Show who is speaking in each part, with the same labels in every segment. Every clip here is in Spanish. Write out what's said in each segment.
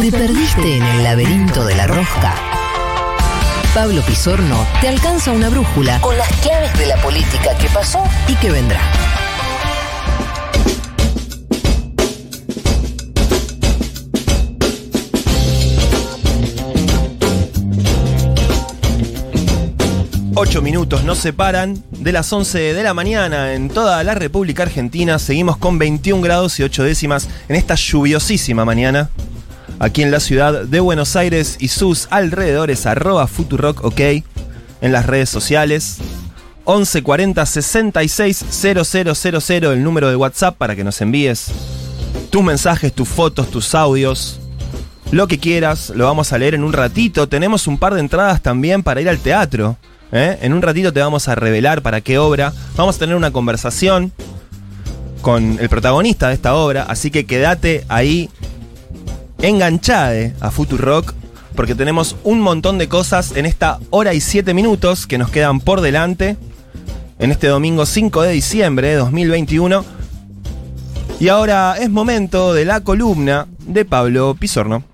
Speaker 1: ¿Te perdiste en el laberinto de la rosca? Pablo Pisorno te alcanza una brújula con las claves de la política que pasó y que vendrá.
Speaker 2: Ocho minutos nos separan de las 11 de la mañana en toda la República Argentina. Seguimos con 21 grados y 8 décimas en esta lluviosísima mañana. Aquí en la ciudad de Buenos Aires y sus alrededores, arroba Futurock OK en las redes sociales. 1140 66 000 el número de WhatsApp para que nos envíes tus mensajes, tus fotos, tus audios. Lo que quieras, lo vamos a leer en un ratito. Tenemos un par de entradas también para ir al teatro. ¿eh? En un ratito te vamos a revelar para qué obra. Vamos a tener una conversación con el protagonista de esta obra, así que quédate ahí enganchade a Futurock porque tenemos un montón de cosas en esta hora y siete minutos que nos quedan por delante en este domingo 5 de diciembre de 2021. Y ahora es momento de la columna de Pablo Pisorno.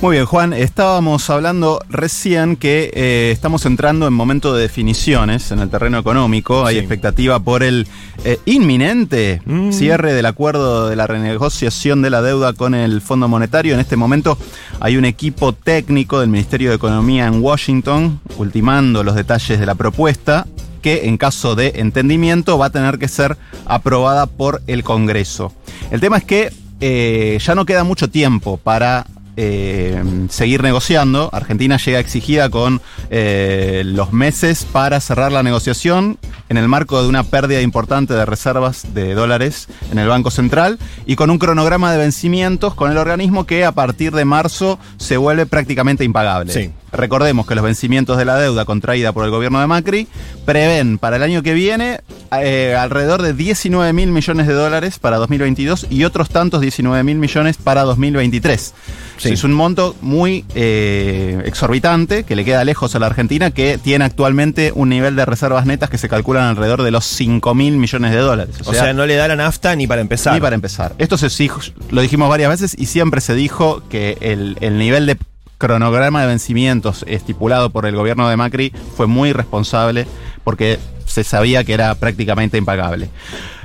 Speaker 3: Muy bien, Juan, estábamos hablando recién que eh, estamos entrando en momento de definiciones en el terreno económico. Hay
Speaker 2: Sí.
Speaker 3: expectativa por el eh, inminente
Speaker 2: Mm.
Speaker 3: cierre del acuerdo de la renegociación de la deuda con el Fondo Monetario. En este momento hay un equipo técnico del Ministerio de Economía en Washington ultimando los detalles de la propuesta que en caso de entendimiento va a tener que ser aprobada por el Congreso. El tema es que eh, ya no queda mucho tiempo para eh, seguir negociando. Argentina llega exigida con eh, los meses para cerrar la negociación en el marco de una pérdida importante de reservas de dólares en el Banco Central y con un cronograma de vencimientos con el organismo que a partir de marzo se vuelve prácticamente impagable.
Speaker 2: Sí.
Speaker 3: Recordemos que los vencimientos de la deuda contraída por el gobierno de Macri prevén para el año que viene eh, alrededor de 19 mil millones de dólares para 2022 y otros tantos 19 mil millones para 2023.
Speaker 2: Sí.
Speaker 3: Es un monto muy eh, exorbitante que le queda lejos a la Argentina que tiene actualmente un nivel de reservas netas que se calculan alrededor de los 5 mil millones de dólares.
Speaker 2: O sea, no le da la nafta ni para empezar.
Speaker 3: Ni para empezar. Esto se dijo- lo dijimos varias veces y siempre se dijo que el, el nivel de cronograma de vencimientos estipulado por el gobierno de Macri fue muy responsable porque se sabía que era prácticamente impagable.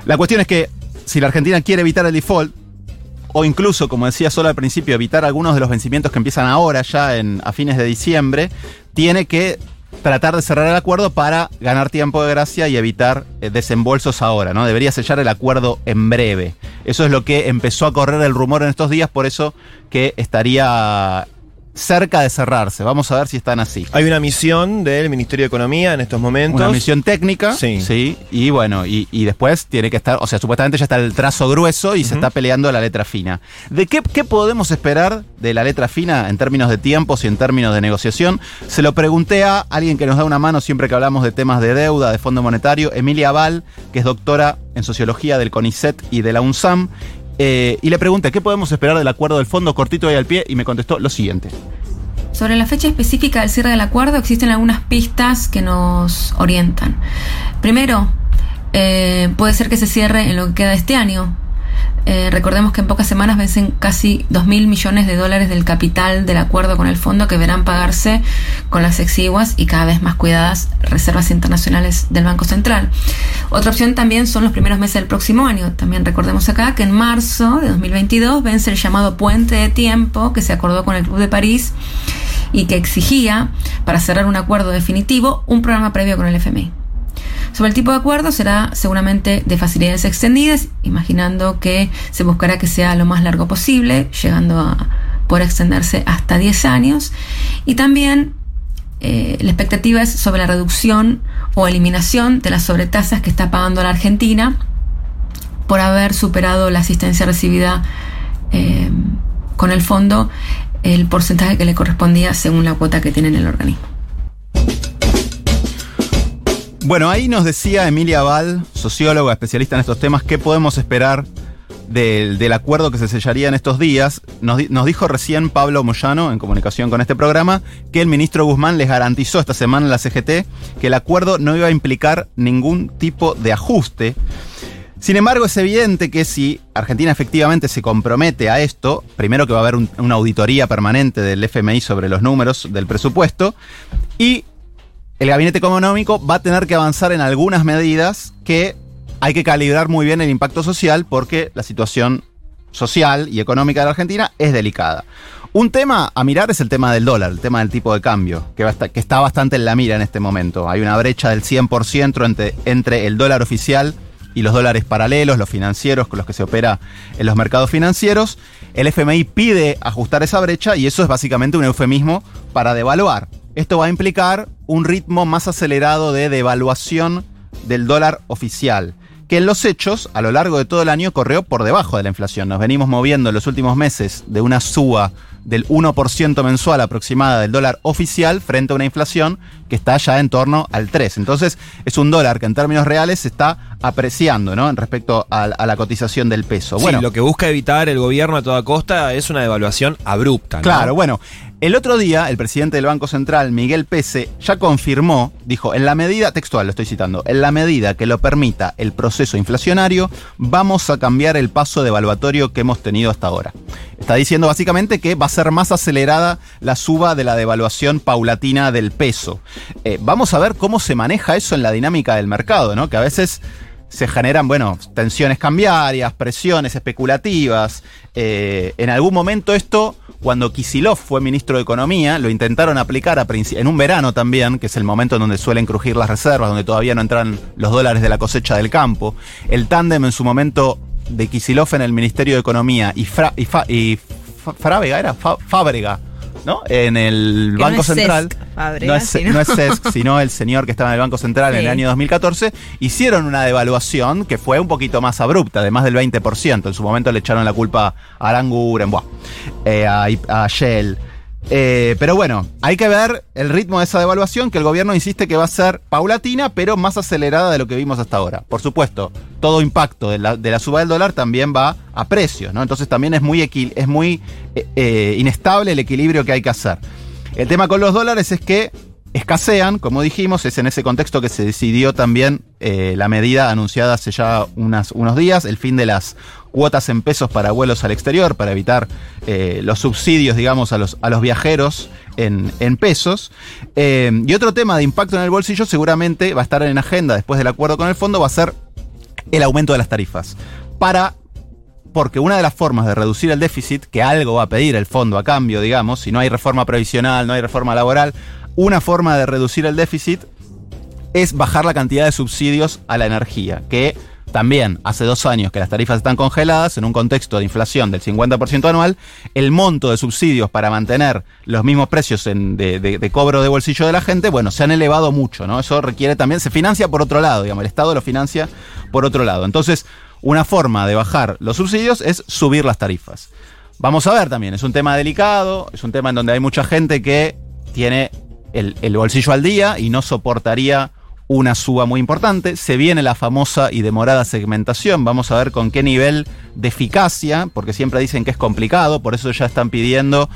Speaker 3: La cuestión es que si la Argentina quiere evitar el default, o incluso, como decía solo al principio, evitar algunos de los vencimientos que empiezan ahora, ya en, a fines de diciembre, tiene que tratar de cerrar el acuerdo para ganar tiempo de gracia y evitar eh, desembolsos ahora, ¿no? Debería sellar el acuerdo en breve. Eso es lo que empezó a correr el rumor en estos días, por eso que estaría cerca de cerrarse. Vamos a ver si están así.
Speaker 2: Hay una misión del Ministerio de Economía en estos momentos.
Speaker 3: Una misión técnica,
Speaker 2: Sí.
Speaker 3: sí, y bueno, y, y después tiene que estar, o sea, supuestamente ya está el trazo grueso y se está peleando la letra fina. ¿De qué, qué podemos esperar de la letra fina en términos de tiempos y en términos de negociación? Se lo pregunté a alguien que nos da una mano siempre que hablamos de temas de deuda, de Fondo Monetario, Emilia Val, que es doctora en Sociología del CONICET y de la UNSAM, eh, y le pregunté, ¿qué podemos esperar del acuerdo del fondo cortito y al pie? Y me contestó lo siguiente.
Speaker 4: Sobre la fecha específica del cierre del acuerdo existen algunas pistas que nos orientan. Primero, eh, puede ser que se cierre en lo que queda este año. Eh, recordemos que en pocas semanas vencen casi 2 mil millones de dólares del capital del acuerdo con el fondo que verán pagarse con las exiguas y cada vez más cuidadas reservas internacionales del Banco Central. Otra opción también son los primeros meses del próximo año. También recordemos acá que en marzo de 2022 vence el llamado puente de tiempo que se acordó con el Club de París y que exigía, para cerrar un acuerdo definitivo, un programa previo con el FMI. Sobre el tipo de acuerdo será seguramente de facilidades extendidas, imaginando que se buscará que sea lo más largo posible, llegando a poder extenderse hasta 10 años. Y también eh, la expectativa es sobre la reducción o eliminación de las sobretasas que está pagando la Argentina por haber superado la asistencia recibida eh, con el fondo, el porcentaje que le correspondía según la cuota que tiene en el organismo.
Speaker 3: Bueno, ahí nos decía Emilia Val, socióloga, especialista en estos temas, qué podemos esperar del, del acuerdo que se sellaría en estos días. Nos, di- nos dijo recién Pablo Moyano, en comunicación con este programa, que el ministro Guzmán les garantizó esta semana en la CGT que el acuerdo no iba a implicar ningún tipo de ajuste. Sin embargo, es evidente que si Argentina efectivamente se compromete a esto, primero que va a haber un- una auditoría permanente del FMI sobre los números del presupuesto, y el gabinete económico va a tener que avanzar en algunas medidas que hay que calibrar muy bien el impacto social porque la situación social y económica de la Argentina es delicada. Un tema a mirar es el tema del dólar, el tema del tipo de cambio, que, está bastante en la mira en este momento. Hay una brecha del 100% entre, entre el dólar oficial y los dólares paralelos, los financieros, con los que se opera en los mercados financieros. El FMI pide ajustar esa brecha y eso es básicamente un eufemismo para devaluar. Esto va a implicar un ritmo más acelerado de devaluación del dólar oficial, que en los hechos, a lo largo de todo el año, corrió por debajo de la inflación. Nos venimos moviendo en los últimos meses de una suba del 1% mensual aproximada del dólar oficial frente a una inflación que está ya en torno al 3. Entonces, es un dólar que en términos reales se está apreciando, ¿no? Respecto a, a la cotización del peso.
Speaker 2: Sí, lo que busca evitar el gobierno a toda costa es una devaluación abrupta. ¿no?
Speaker 3: Claro, bueno. El otro día, el presidente del Banco Central, Miguel Pese, ya confirmó, dijo, en la medida, textual lo estoy citando, en la medida que lo permita el proceso inflacionario, vamos a cambiar el paso devaluatorio que hemos tenido hasta ahora. Está diciendo básicamente que va a ser más acelerada la suba de la devaluación paulatina del peso. Eh, vamos a ver cómo se maneja eso en la dinámica del mercado, ¿no? Que a veces se generan, bueno, tensiones cambiarias, presiones especulativas. Eh, en algún momento esto, cuando Kisilov fue ministro de Economía, lo intentaron aplicar a en un verano también, que es el momento en donde suelen crujir las reservas, donde todavía no entran los dólares de la cosecha del campo. El tándem en su momento de Kisilov en el Ministerio de Economía y, Fra- y, Fa- y era Fábrega, ¿no? En el
Speaker 5: no
Speaker 3: Banco
Speaker 5: es
Speaker 3: Central. No, es,
Speaker 5: sino-
Speaker 3: no es Cesc, sino el señor que estaba en el Banco Central en el año 2014, hicieron una devaluación que fue un poquito más abrupta, de más del 20%. En su momento le echaron la culpa a Aranguren, eh, a, a Shell. Eh, pero bueno, hay que ver el ritmo de esa devaluación que el gobierno insiste que va a ser paulatina, pero más acelerada de lo que vimos hasta ahora. Por supuesto, todo impacto de la, de la suba del dólar también va a precios, ¿no? Entonces también es muy, es muy eh, eh, inestable el equilibrio que hay que hacer. El tema con los dólares es que escasean, como dijimos, es en ese contexto que se decidió también eh, la medida anunciada hace ya unos días, el fin de las cuotas en pesos para vuelos al exterior, para evitar eh, los subsidios, digamos, a los, a los viajeros en, en pesos. Eh, y otro tema de impacto en el bolsillo seguramente va a estar en agenda después del acuerdo con el fondo, va a ser el aumento de las tarifas. Para porque una de las formas de reducir el déficit, que algo va a pedir el fondo a cambio, digamos, si no hay reforma previsional, no hay reforma laboral, una forma de reducir el déficit es bajar la cantidad de subsidios a la energía, que también hace dos años que las tarifas están congeladas en un contexto de inflación del 50% anual, el monto de subsidios para mantener los mismos precios de, cobro de bolsillo de la gente, bueno, se han elevado mucho, ¿no? Eso requiere también, se financia por otro lado, digamos, el Estado lo financia por otro lado. Entonces, una forma de bajar los subsidios es subir las tarifas. Vamos a ver también, es un tema delicado, es un tema en donde hay mucha gente que tiene el bolsillo al día y no soportaría una suba muy importante. Se viene la famosa y demorada segmentación. Vamos a ver con qué nivel de eficacia, porque siempre dicen que es complicado, por eso ya están pidiendo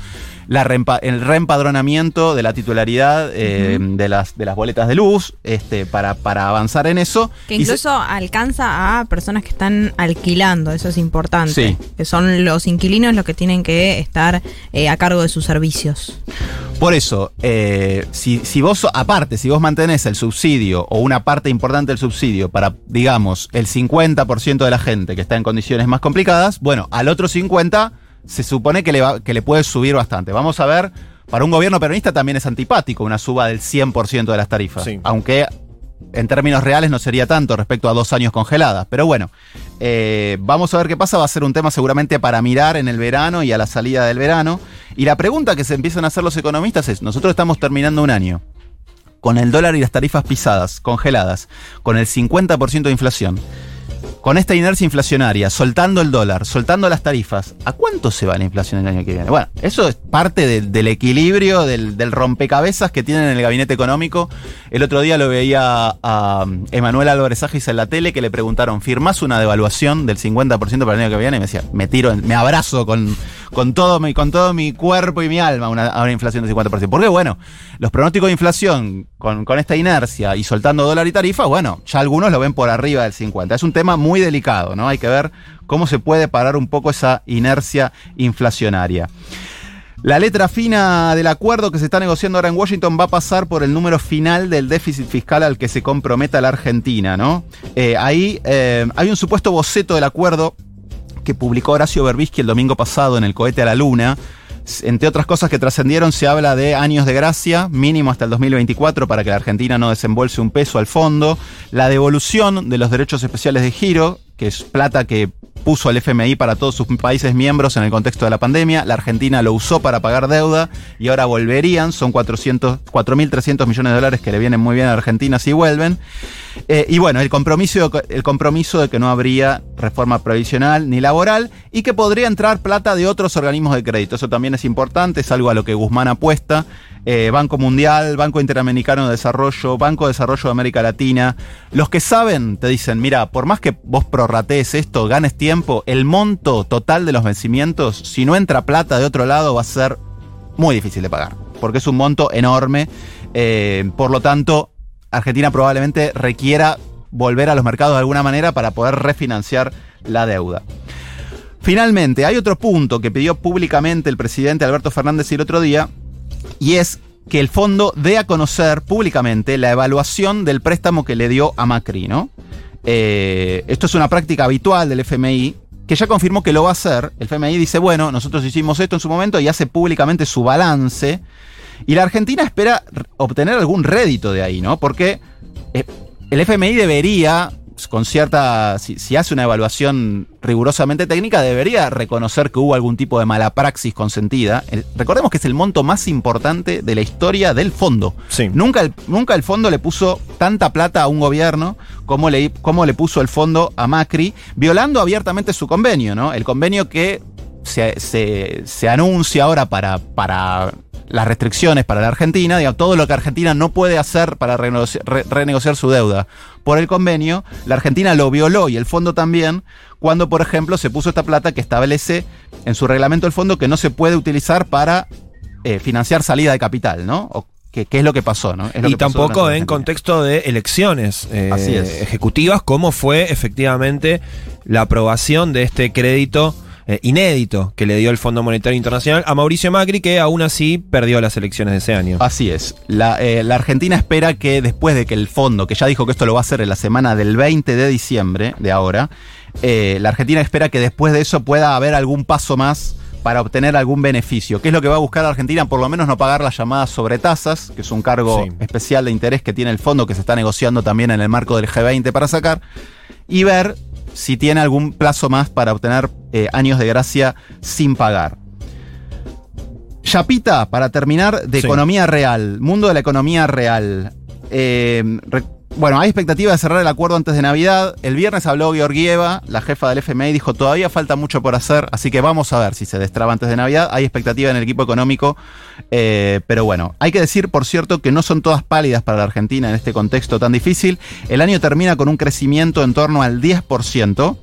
Speaker 3: la reempa- el reempadronamiento de la titularidad eh, de, las, de las boletas de luz este, para, para avanzar en eso.
Speaker 5: Que incluso alcanza a personas que están alquilando, eso es importante.
Speaker 3: Sí.
Speaker 5: Que son los inquilinos los que tienen que estar eh, a cargo de sus servicios.
Speaker 3: Por eso, eh, si, si vos, aparte, si vos mantenés el subsidio o una parte importante del subsidio para, digamos, el 50% de la gente que está en condiciones más complicadas, bueno, al otro 50% se supone que le, va- que le puede subir bastante. Vamos a ver, para un gobierno peronista también es antipático una suba del 100% de las tarifas,
Speaker 2: Sí.
Speaker 3: aunque en términos reales no sería tanto respecto a dos años congeladas. Pero bueno, eh, vamos a ver qué pasa. Va a ser un tema seguramente para mirar en el verano y a la salida del verano. Y la pregunta que se empiezan a hacer los economistas es, nosotros estamos terminando un año con el dólar y las tarifas pisadas, congeladas, con el 50% de inflación. Con esta inercia inflacionaria, soltando el dólar, soltando las tarifas, ¿a cuánto se va la inflación el año que viene? Bueno, eso es parte del, equilibrio, del, rompecabezas que tienen en el gabinete económico. El otro día lo veía a Emanuel Álvarez Agis en la tele que le preguntaron, ¿firmás una devaluación del 50% para el año que viene? Y me decía, me tiro, me abrazo con, con todo mi, con todo mi cuerpo y mi alma una, a una inflación del 50%. Porque bueno, los pronósticos de inflación con, con esta inercia y soltando dólar y tarifa, bueno, ya algunos lo ven por arriba del 50. Es un tema muy delicado, ¿no? Hay que ver cómo se puede parar un poco esa inercia inflacionaria. La letra fina del acuerdo que se está negociando ahora en Washington va a pasar por el número final del déficit fiscal al que se comprometa la Argentina, ¿no? Eh, ahí eh, hay un supuesto boceto del acuerdo que publicó Horacio Berbisky el domingo pasado en el cohete a la luna. Entre otras cosas que trascendieron, se habla de años de gracia, mínimo hasta el 2024, para que la Argentina no desembolse un peso al fondo, la devolución de los derechos especiales de giro, que es plata que puso el FMI para todos sus países miembros en el contexto de la pandemia. La Argentina lo usó para pagar deuda y ahora volverían. Son 4.300 millones de dólares que le vienen muy bien a Argentina si vuelven. Eh, y bueno, el compromiso, el compromiso de que no habría reforma previsional ni laboral y que podría entrar plata de otros organismos de crédito. Eso también es importante, es algo a lo que Guzmán apuesta. Eh, Banco Mundial, Banco Interamericano de Desarrollo, Banco de Desarrollo de América Latina. Los que saben te dicen, mira, por más que vos prorratees esto, ganes tiempo, el monto total de los vencimientos, si no entra plata de otro lado, va a ser muy difícil de pagar, porque es un monto enorme. Eh, por lo tanto, Argentina probablemente requiera volver a los mercados de alguna manera para poder refinanciar la deuda. Finalmente, hay otro punto que pidió públicamente el presidente Alberto Fernández el otro día, y es que el fondo dé a conocer públicamente la evaluación del préstamo que le dio a Macri, ¿no? Eh, esto es una práctica habitual del FMI, que ya confirmó que lo va a hacer. El FMI dice, bueno, nosotros hicimos esto en su momento y hace públicamente su balance. Y la Argentina espera obtener algún rédito de ahí, ¿no? Porque eh, el FMI debería, con cierta, si, si, hace una evaluación rigurosamente técnica, debería reconocer que hubo algún tipo de mala praxis consentida. El, recordemos que es el monto más importante de la historia del fondo.
Speaker 2: Sí.
Speaker 3: Nunca, el, nunca el fondo le puso tanta plata a un gobierno como le, como le puso el fondo a Macri, violando abiertamente su convenio, ¿no? El convenio que se, se, se anuncia ahora para, para las restricciones para la Argentina, digamos, todo lo que Argentina no puede hacer para renegociar, re, renegociar, su deuda por el convenio, la Argentina lo violó y el fondo también, cuando por ejemplo se puso esta plata que establece en su reglamento el fondo que no se puede utilizar para eh, financiar salida de capital, ¿no? ¿Qué, ¿Qué, es lo que pasó? ¿no?
Speaker 2: y pasó en contexto de elecciones eh, ejecutivas, como fue efectivamente la aprobación de este crédito eh, inédito que le dio el Fondo Monetario Internacional a Mauricio Macri, que aún así perdió las elecciones de ese año.
Speaker 3: Así es. La, eh, la, Argentina espera que después de que el fondo, que ya dijo que esto lo va a hacer en la semana del 20 de diciembre de ahora, eh, la Argentina espera que después de eso pueda haber algún paso más para obtener algún beneficio. ¿Qué es lo que va a buscar Argentina? Por lo menos no pagar las llamadas sobretasas, que es un cargo sí. especial de interés que tiene el fondo, que se está negociando también en el marco del G20 para sacar, y ver si tiene algún plazo más para obtener eh, años de gracia sin pagar. Chapita, para terminar, de sí. economía real, mundo de la economía real. Eh, bueno, hay expectativa de cerrar el acuerdo antes de Navidad. El viernes habló Georgieva, la jefa del FMI, dijo todavía falta mucho por hacer, así que vamos a ver si se destraba antes de Navidad. Hay expectativa en el equipo económico, eh, pero bueno, hay que decir, por cierto, que no son todas pálidas para la Argentina en este contexto tan difícil. El año termina con un crecimiento en torno al 10%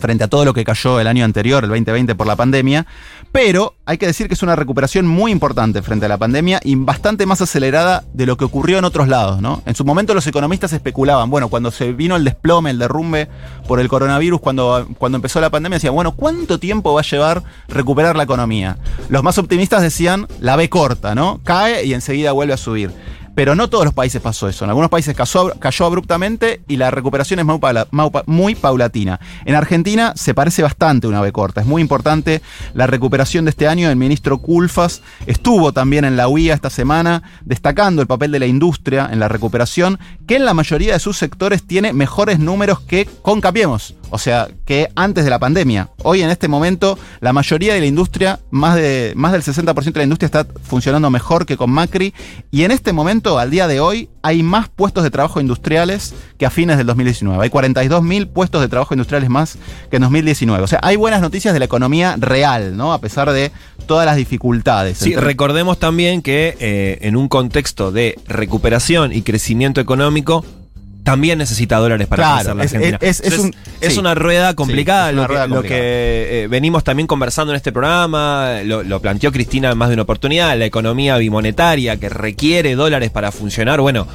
Speaker 3: frente a todo lo que cayó el año anterior, el 2020, por la pandemia. Pero hay que decir que es una recuperación muy importante frente a la pandemia y bastante más acelerada de lo que ocurrió en otros lados, ¿no? En su momento los economistas especulaban, bueno, cuando se vino el desplome, el derrumbe por el coronavirus, cuando, cuando empezó la pandemia, decían, bueno, ¿cuánto tiempo va a llevar recuperar la economía? Los más optimistas decían, la B corta, ¿no? Cae y enseguida vuelve a subir. Pero no todos los países pasó eso. En algunos países cayó, abruptamente y la recuperación es muy, paula, muy, paulatina. En Argentina se parece bastante una B corta. Es muy importante la recuperación de este año. El ministro Culfas estuvo también en la UIA esta semana destacando el papel de la industria en la recuperación, que en la mayoría de sus sectores tiene mejores números que con Capiemos. O sea, que antes de la pandemia. Hoy en este momento la mayoría de la industria, más, de, más del 60% de la industria está funcionando mejor que con Macri. Y en este momento, al día de hoy, hay más puestos de trabajo industriales que a fines del 2019. Hay 42.000 puestos de trabajo industriales más que en 2019. O sea, hay buenas noticias de la economía real, ¿no? A pesar de todas las dificultades.
Speaker 2: Sí, recordemos también que eh, en un contexto de recuperación y crecimiento económico, también necesita dólares para
Speaker 3: Claro,
Speaker 2: crecer la Argentina.
Speaker 3: es- es
Speaker 2: Entonces,
Speaker 3: un-
Speaker 2: es
Speaker 3: sí.
Speaker 2: una rueda complicada,
Speaker 3: Sí, es una
Speaker 2: lo, que, lo eh, venimos también conversando en este programa, lo, lo planteó Cristina en más de una oportunidad, la economía bimonetaria que requiere dólares para funcionar, bueno,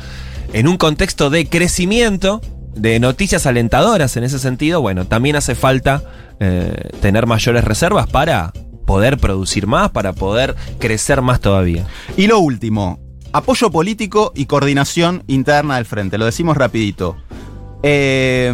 Speaker 2: en un contexto de crecimiento, de noticias alentadoras en ese sentido, bueno, también hace falta eh, tener mayores reservas para poder producir más, para poder crecer más todavía.
Speaker 3: Y lo último, apoyo político y coordinación interna del frente. Lo decimos rapidito. Eh,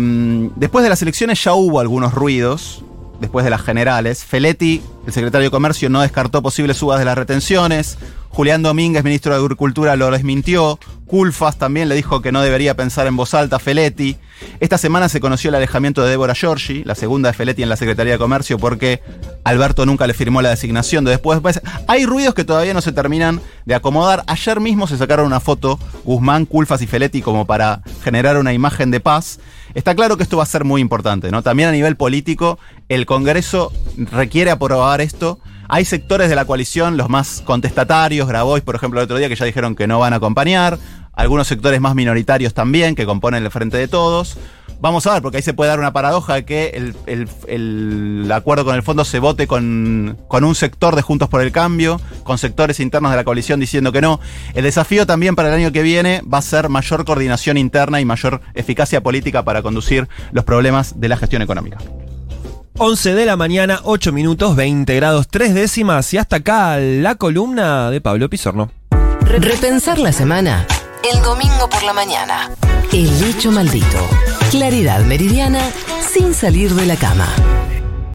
Speaker 3: después de las elecciones ya hubo algunos ruidos, después de las generales. Feletti, el secretario de Comercio, no descartó posibles subas de las retenciones. Julián Domínguez, ministro de Agricultura, lo desmintió. Culfas también le dijo que no debería pensar en voz alta Feletti. Esta semana se conoció el alejamiento de Débora Giorgi, la segunda de Feletti en la Secretaría de Comercio, porque Alberto nunca le firmó la designación de después. Pues, hay ruidos que todavía no se terminan de acomodar. Ayer mismo se sacaron una foto Guzmán, Culfas y Feletti como para generar una imagen de paz. Está claro que esto va a ser muy importante, ¿no? También a nivel político, el Congreso requiere aprobar esto. Hay sectores de la coalición, los más contestatarios, Grabois, por ejemplo, el otro día, que ya dijeron que no van a acompañar. Algunos sectores más minoritarios también, que componen el Frente de Todos. Vamos a ver, porque ahí se puede dar una paradoja de que el, el- el acuerdo con el fondo se vote con, con un sector de Juntos por el Cambio, con sectores internos de la coalición diciendo que no. El desafío también para el año que viene va a ser mayor coordinación interna y mayor eficacia política para conducir los problemas de la gestión económica.
Speaker 2: 11 de la mañana, 8 minutos, 20 grados, 3 décimas y hasta acá la columna de Pablo Pizorno.
Speaker 1: Repensar la semana el domingo por la mañana. El hecho maldito. Claridad meridiana sin salir de la cama.